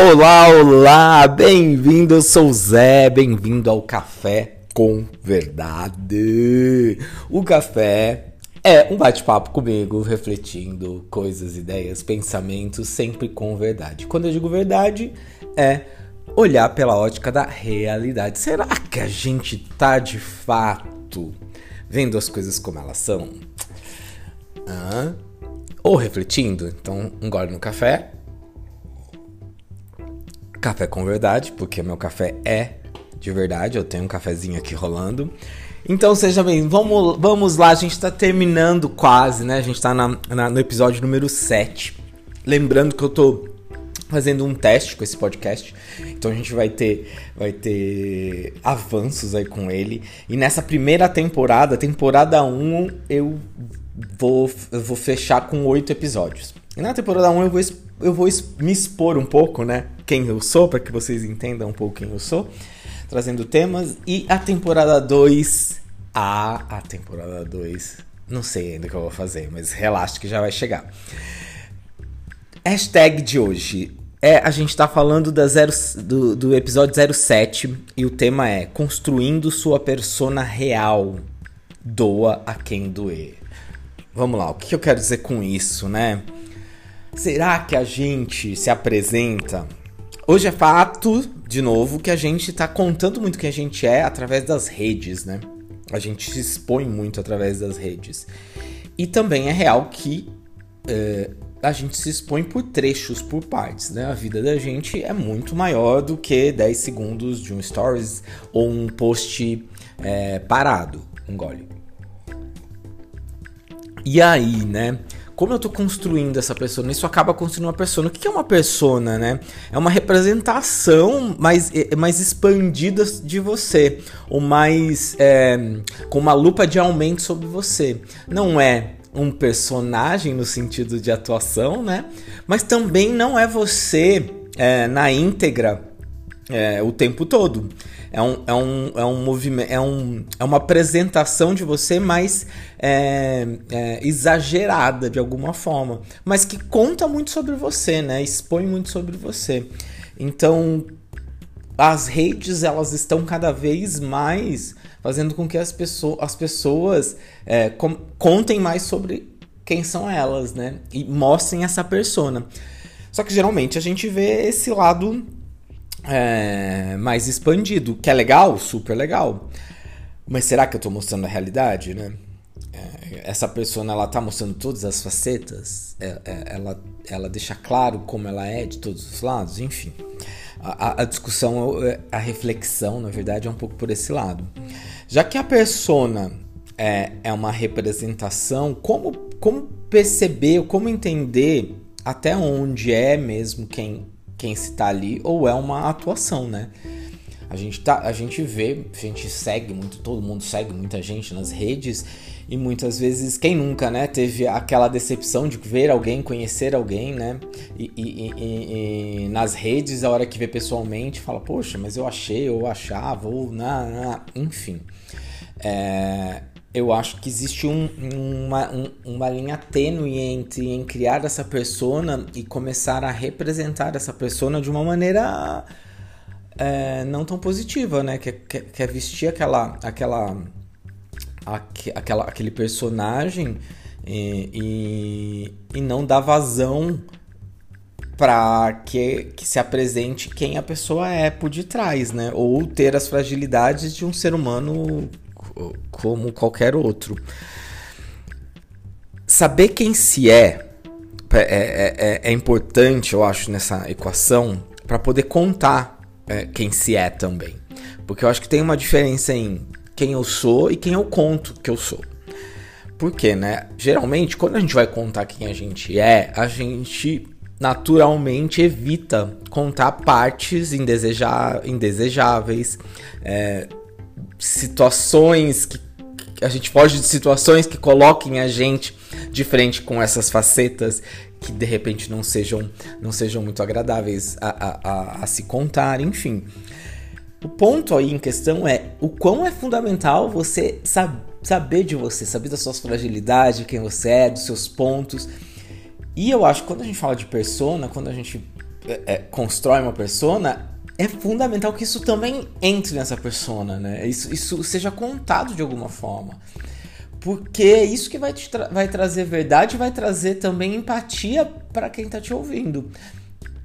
Olá, olá, bem-vindo, eu sou o Zé, bem-vindo ao Café com Verdade. O café é um bate-papo comigo, refletindo coisas, ideias, pensamentos, sempre com verdade. Quando eu digo verdade, é olhar pela ótica da realidade. Será que a gente tá de fato vendo as coisas como elas são? Ou refletindo? Então, um gole no café Café com verdade, porque meu café é de verdade, eu tenho um cafezinho aqui rolando. Então seja bem, vamos, vamos lá, a gente está terminando quase, né? A gente está na, na, no episódio número 7. Lembrando que eu tô fazendo um teste com esse podcast. Então a gente vai ter vai ter avanços aí com ele. E nessa primeira temporada, temporada 1, eu vou, eu vou fechar com oito episódios. E na temporada 1 eu vou, eu vou me expor um pouco, né? Quem eu sou, para que vocês entendam um pouco quem eu sou, trazendo temas. E a temporada 2. Ah, a temporada 2. Não sei ainda o que eu vou fazer, mas relaxa que já vai chegar. Hashtag de hoje. É, a gente tá falando da zero, do, do episódio 07 e o tema é Construindo sua persona real. Doa a quem doer. Vamos lá, o que eu quero dizer com isso, né? Será que a gente se apresenta Hoje é fato, de novo, que a gente tá contando muito quem a gente é através das redes, né? A gente se expõe muito através das redes. E também é real que é, a gente se expõe por trechos, por partes, né? A vida da gente é muito maior do que 10 segundos de um stories ou um post é, parado, um gole. E aí, né? Como eu tô construindo essa persona, isso acaba construindo uma persona. O que é uma persona, né? É uma representação mais, é, mais expandida de você, ou mais é, com uma lupa de aumento sobre você. Não é um personagem no sentido de atuação, né? Mas também não é você é, na íntegra é, o tempo todo. É um, é um, é um movimento, é, um, é uma apresentação de você mais é, é, exagerada de alguma forma, mas que conta muito sobre você, né? Expõe muito sobre você. Então, as redes elas estão cada vez mais fazendo com que as, pessoas, as pessoas é, com, contem mais sobre quem são elas, né? E mostrem essa persona. Só que geralmente a gente vê esse lado é, mais expandido, que é legal, super legal. Mas será que eu estou mostrando a realidade, né? É, essa pessoa ela tá mostrando todas as facetas, é, é, ela, ela deixa claro como ela é de todos os lados, enfim. A, a, discussão, a reflexão, na verdade, é um pouco por esse lado. Já que a persona é, é uma representação, como, como perceber, como entender até onde é mesmo quem quem se tá ali ou é uma atuação, né? A gente, tá, a gente vê, a gente segue muito, todo mundo segue muita gente nas redes e muitas vezes, quem nunca, né, teve aquela decepção de ver alguém, conhecer alguém, né, e, e, e, e nas redes, a hora que vê pessoalmente, fala, poxa, mas eu achei, ou achava, ou na, na enfim. É, eu acho que existe um, uma, um, uma linha tênue entre em criar essa persona e começar a representar essa persona de uma maneira é, não tão positiva, né? Que, que, que é vestir aquela, aquela, aqu, aquela, aquele personagem e, e, e não dar vazão para que, que se apresente quem a pessoa é por detrás, né? Ou ter as fragilidades de um ser humano como qualquer outro. Saber quem se é é, é, é, é importante, eu acho, nessa equação, para poder contar é, quem se é também. Porque eu acho que tem uma diferença em quem eu sou e quem eu conto que eu sou. Porque, né? Geralmente, quando a gente vai contar quem a gente é, a gente naturalmente evita contar partes indesejáveis, é, situações que a gente foge de situações que coloquem a gente de frente com essas facetas que de repente não sejam não sejam muito agradáveis a, a, a, a se contar, enfim. O ponto aí em questão é o quão é fundamental você sab saber de você, saber das suas fragilidades, quem você é, dos seus pontos. E eu acho que quando a gente fala de persona, quando a gente é, é, constrói uma persona, é fundamental que isso também entre nessa persona, né? Isso, isso seja contado de alguma forma. Porque é isso que vai, tra vai trazer verdade vai trazer também empatia para quem tá te ouvindo.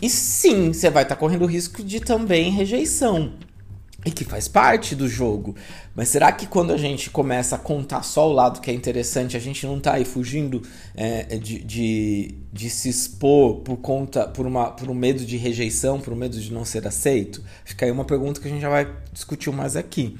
E sim, você vai estar tá correndo risco de também rejeição. E que faz parte do jogo. Mas será que quando a gente começa a contar só o lado que é interessante, a gente não tá aí fugindo é, de, de, de, se expor por conta, por, uma, por um medo de rejeição, por um medo de não ser aceito? Fica aí uma pergunta que a gente já vai discutir mais aqui.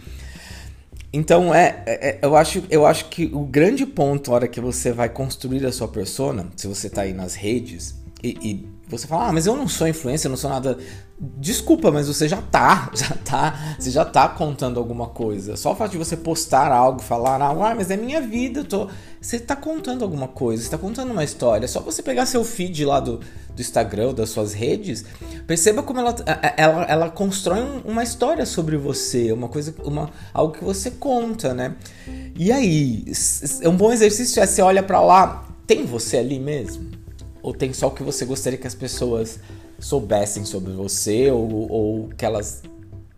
Então, é, é, é, eu, acho, eu acho que o grande ponto, na hora que você vai construir a sua persona, se você tá aí nas redes, e, e você fala, ah, mas eu não sou influencer, eu não sou nada. Desculpa, mas você já tá, já tá, você já tá contando alguma coisa. Só o fato de você postar algo, falar, ah, mas é minha vida, eu tô. Você tá contando alguma coisa, você tá contando uma história. Só você pegar seu feed lá do, do Instagram, das suas redes, perceba como ela, ela, ela constrói uma história sobre você, uma coisa, uma, algo que você conta, né? E aí, é um bom exercício é você olha para lá, tem você ali mesmo? Ou tem só o que você gostaria que as pessoas soubessem sobre você ou, ou que elas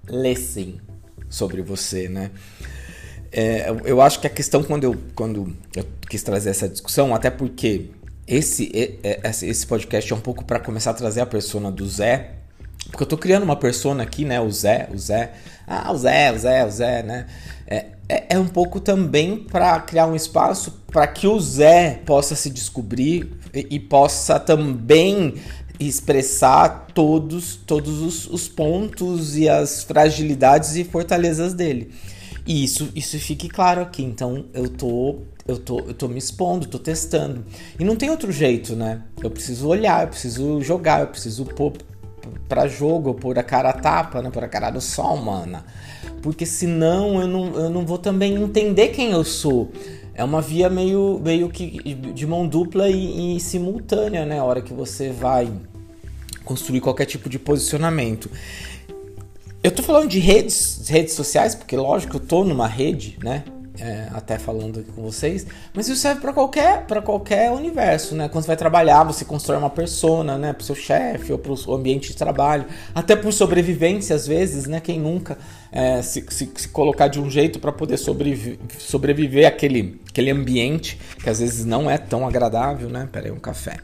lessem sobre você, né? É, eu acho que a questão quando eu, quando eu quis trazer essa discussão, até porque esse, esse podcast é um pouco para começar a trazer a persona do Zé, porque eu tô criando uma persona aqui, né? O Zé, o Zé, ah, o Zé, o Zé, o Zé, né? É, é, é um pouco também para criar um espaço para que o Zé possa se descobrir e, e possa também expressar todos, todos os, os, pontos e as fragilidades e fortalezas dele. E isso, isso fique claro aqui. Então eu tô, eu tô, eu tô me expondo, tô testando. E não tem outro jeito, né? Eu preciso olhar, eu preciso jogar, eu preciso pôr pra jogo, pôr a cara a tapa, né? Pôr a cara no sol, mana. Porque senão eu não, eu não vou também entender quem eu sou. É uma via meio, meio que de mão dupla e, e simultânea, né? A hora que você vai construir qualquer tipo de posicionamento. Eu tô falando de redes, redes sociais, porque lógico, eu tô numa rede, né? É, até falando aqui com vocês, mas isso serve para qualquer para qualquer universo, né? Quando você vai trabalhar, você constrói uma persona, né, o seu chefe ou para o ambiente de trabalho, até por sobrevivência às vezes, né? Quem nunca é, se, se, se, colocar de um jeito para poder sobreviver, sobreviver aquele aquele ambiente que às vezes não é tão agradável, né? Pera aí, um café.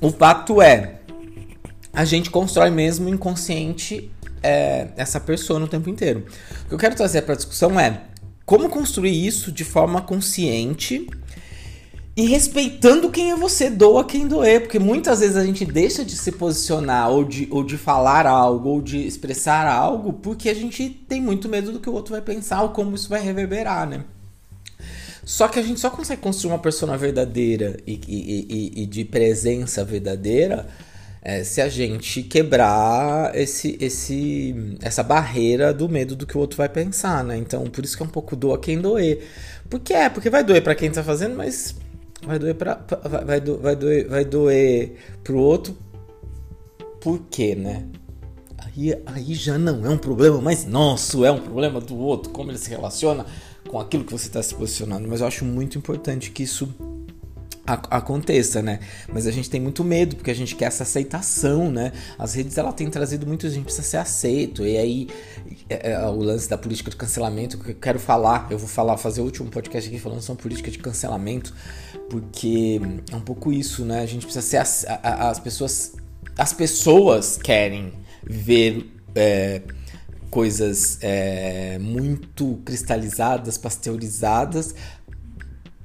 O fato é, a gente constrói mesmo inconsciente é, essa pessoa no tempo inteiro. O que eu quero trazer para a discussão é como construir isso de forma consciente e respeitando quem é você, doa quem doer, porque muitas vezes a gente deixa de se posicionar ou de, ou de falar algo ou de expressar algo porque a gente tem muito medo do que o outro vai pensar ou como isso vai reverberar, né? Só que a gente só consegue construir uma persona verdadeira e, e, e, e de presença verdadeira é, se a gente quebrar esse, esse, essa barreira do medo do que o outro vai pensar, né? Então, por isso que é um pouco doa quem doer. Por que é? Porque vai doer para quem tá fazendo, mas vai doer para vai, do, vai doer vai doer pro outro. Por quê, né? Aí, aí já não é um problema mais nosso, é um problema do outro, como ele se relaciona com aquilo que você está se posicionando. Mas eu acho muito importante que isso aconteça, né? Mas a gente tem muito medo porque a gente quer essa aceitação, né? As redes ela tem trazido muito a gente precisa ser aceito e aí é, é, o lance da política de cancelamento que eu quero falar, eu vou falar, fazer o último podcast aqui falando sobre política de cancelamento porque é um pouco isso, né? A gente precisa ser a, a, as pessoas as pessoas querem ver é, coisas é, muito cristalizadas, pasteurizadas,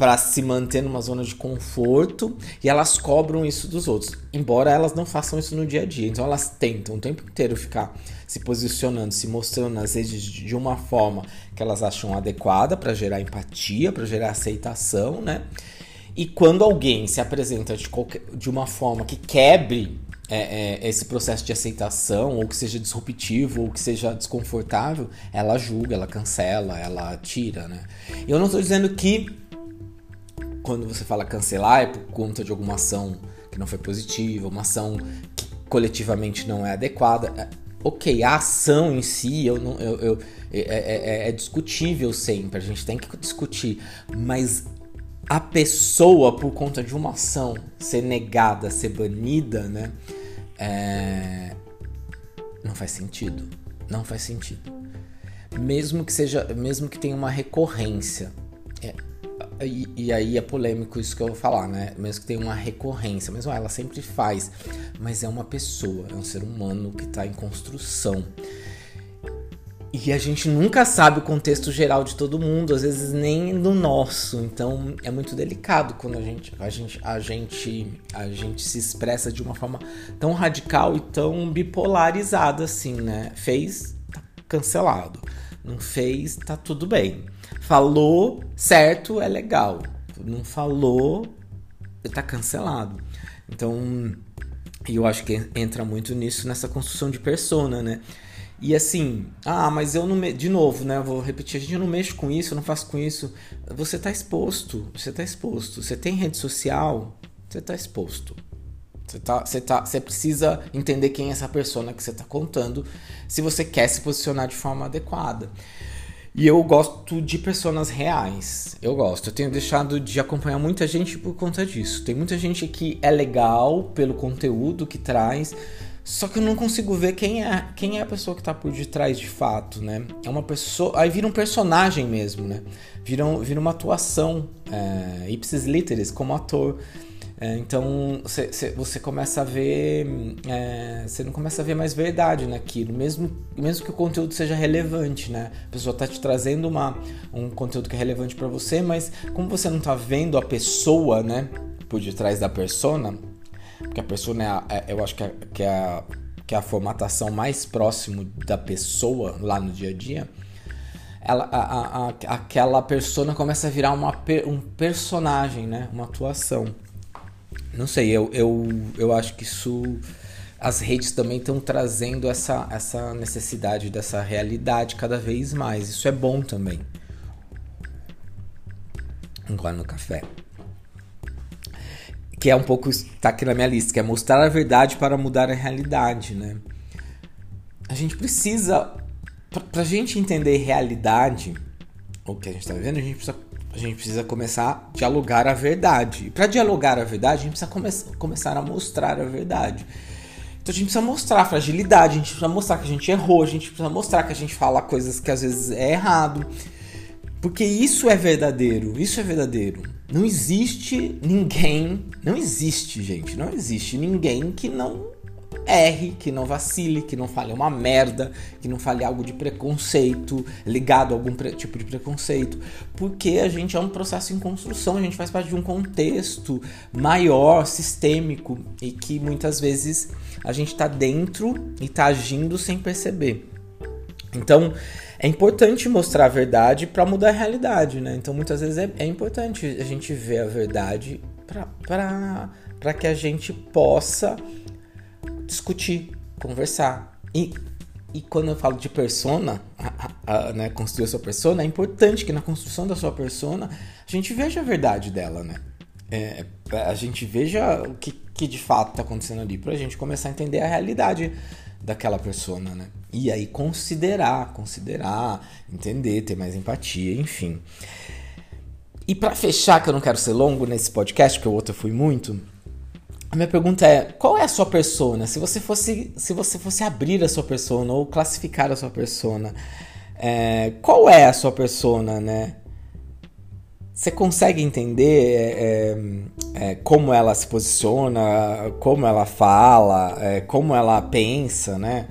para se manter numa zona de conforto e elas cobram isso dos outros, embora elas não façam isso no dia a dia. Então elas tentam o tempo inteiro ficar se posicionando, se mostrando nas redes de uma forma que elas acham adequada para gerar empatia, para gerar aceitação, né? E quando alguém se apresenta de, qualquer, de uma forma que quebre é, é, esse processo de aceitação, ou que seja disruptivo, ou que seja desconfortável, ela julga, ela cancela, ela tira, né? Eu não estou dizendo que quando você fala cancelar é por conta de alguma ação que não foi positiva, uma ação que coletivamente não é adequada. É, ok, a ação em si eu não, eu, eu é, é, é, é, discutível sempre, a gente tem que discutir, mas a pessoa, por conta de uma ação, ser negada, ser banida, né? É... Não faz sentido. Não faz sentido. Mesmo que seja, mesmo que tenha uma recorrência. E, aí é polêmico isso que eu vou falar, né? Mesmo que tenha uma recorrência, mesmo ela sempre faz, mas é uma pessoa, é um ser humano que está em construção. E a gente nunca sabe o contexto geral de todo mundo, às vezes nem do nosso. Então é muito delicado quando a gente, a gente, a gente, a gente se expressa de uma forma tão radical e tão bipolarizada assim, né? Fez, tá cancelado. Não fez, tá tudo bem. Falou certo, é legal. Não falou, tá cancelado. Então, eu acho que entra muito nisso nessa construção de persona, né? E assim, ah, mas eu não. Me... De novo, né? Eu vou repetir, a gente não mexe com isso, eu não faço com isso. Você tá exposto. Você tá exposto. Você tem rede social, você tá exposto. Você, tá, você, tá, você precisa entender quem é essa pessoa que você está contando se você quer se posicionar de forma adequada. E eu gosto de pessoas reais. Eu gosto. Eu tenho deixado de acompanhar muita gente por conta disso. Tem muita gente que é legal pelo conteúdo que traz, só que eu não consigo ver quem é, quem é a pessoa que tá por detrás de fato, né? É uma pessoa. Aí vira um personagem mesmo, né? Vira, um, vira uma atuação. É, ipsis literis, como ator. É, então cê, cê, você começa a ver. É, você não começa a ver mais verdade naquilo, mesmo, mesmo que o conteúdo seja relevante, né? A pessoa tá te trazendo uma, um conteúdo que é relevante para você, mas como você não tá vendo a pessoa, né? Por detrás da persona porque a persona é, a, é eu acho que é, que, é a, que é a formatação mais próximo da pessoa lá no dia a dia. Ela, a, a, aquela persona começa a virar uma, um personagem, né? Uma atuação. Não sei, eu, eu, eu acho que isso. As redes também estão trazendo essa, essa necessidade dessa realidade cada vez mais. Isso é bom também. Agora no café que é um pouco está aqui na minha lista, que é mostrar a verdade para mudar a realidade, né? A gente precisa para a gente entender realidade, o que a gente está vivendo, a gente precisa a gente precisa começar a dialogar a verdade. E para dialogar a verdade, a gente precisa come começar a mostrar a verdade. Então a gente precisa mostrar a fragilidade, a gente precisa mostrar que a gente errou, a gente precisa mostrar que a gente fala coisas que às vezes é errado. Porque isso é verdadeiro, isso é verdadeiro. Não existe ninguém, não existe, gente, não existe ninguém que não erre, que não vacile, que não fale uma merda, que não fale algo de preconceito, ligado a algum tipo de preconceito, porque a gente é um processo em construção, a gente faz parte de um contexto maior, sistêmico e que muitas vezes a gente está dentro e está agindo sem perceber. Então, é importante mostrar a verdade para mudar a realidade, né? Então muitas vezes é, é importante a gente ver a verdade para que a gente possa discutir, conversar. E, e quando eu falo de persona, a, a, a, né, construir a sua persona, é importante que na construção da sua persona a gente veja a verdade dela, né? É, a gente veja o que, que de fato está acontecendo ali, para a gente começar a entender a realidade daquela persona, né? E aí considerar, considerar, entender, ter mais empatia, enfim. E para fechar, que eu não quero ser longo nesse podcast, porque o outro eu fui muito, a minha pergunta é: qual é a sua persona? Se você fosse, se você fosse abrir a sua persona ou classificar a sua persona, é, qual é a sua persona, né? Você consegue entender é, é, como ela se posiciona, como ela fala, é, como ela pensa, né?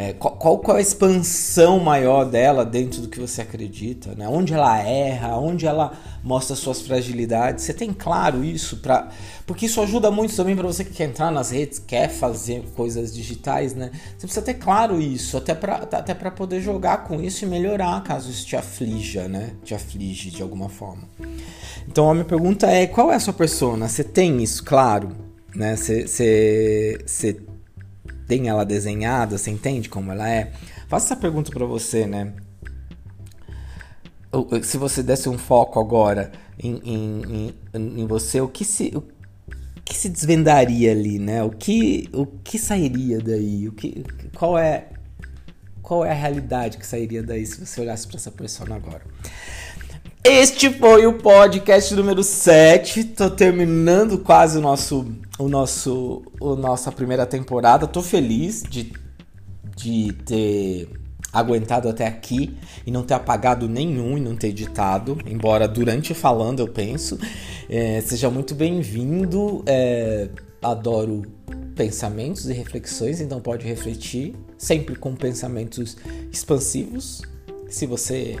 É, qual, qual, qual, a expansão maior dela dentro do que você acredita, né? Onde ela erra, onde ela mostra suas fragilidades. Você tem claro isso para porque isso ajuda muito também para você que quer entrar nas redes, quer fazer coisas digitais, né? Você precisa ter claro isso, até para até poder jogar com isso e melhorar caso isso te aflija, né? Te aflige de alguma forma. Então a minha pergunta é, qual é a sua persona? Você tem isso claro, né? Você tem ela desenhada, você entende como ela é? Faça essa pergunta para você, né? Se você desse um foco agora em, em, em, em você, o que se o que se desvendaria ali, né? O que o que sairia daí? O que qual é qual é a realidade que sairia daí se você olhasse para essa pessoa agora? Este foi o podcast número 7. Tô terminando quase o nosso o nosso o nossa primeira temporada. Tô feliz de de ter aguentado até aqui e não ter apagado nenhum e não ter editado, embora durante falando eu penso. É, seja muito bem-vindo. É, adoro pensamentos e reflexões, então pode refletir sempre com pensamentos expansivos. Se você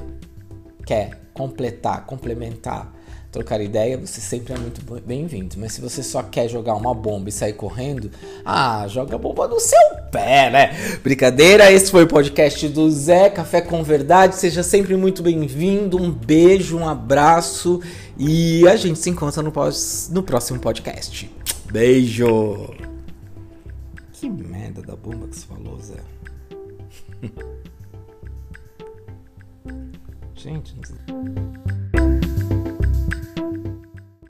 quer completar, complementar, trocar ideia, você sempre é muito bem-vindo. Mas se você só quer jogar uma bomba e sair correndo, ah, joga a bomba no seu pé, né? Brincadeira, esse foi o podcast do Zé Café com Verdade. Seja sempre muito bem-vindo. Um beijo, um abraço e a gente se encontra no, pós, no próximo podcast. Beijo! Que merda da bomba que você falou, Zé. Gente.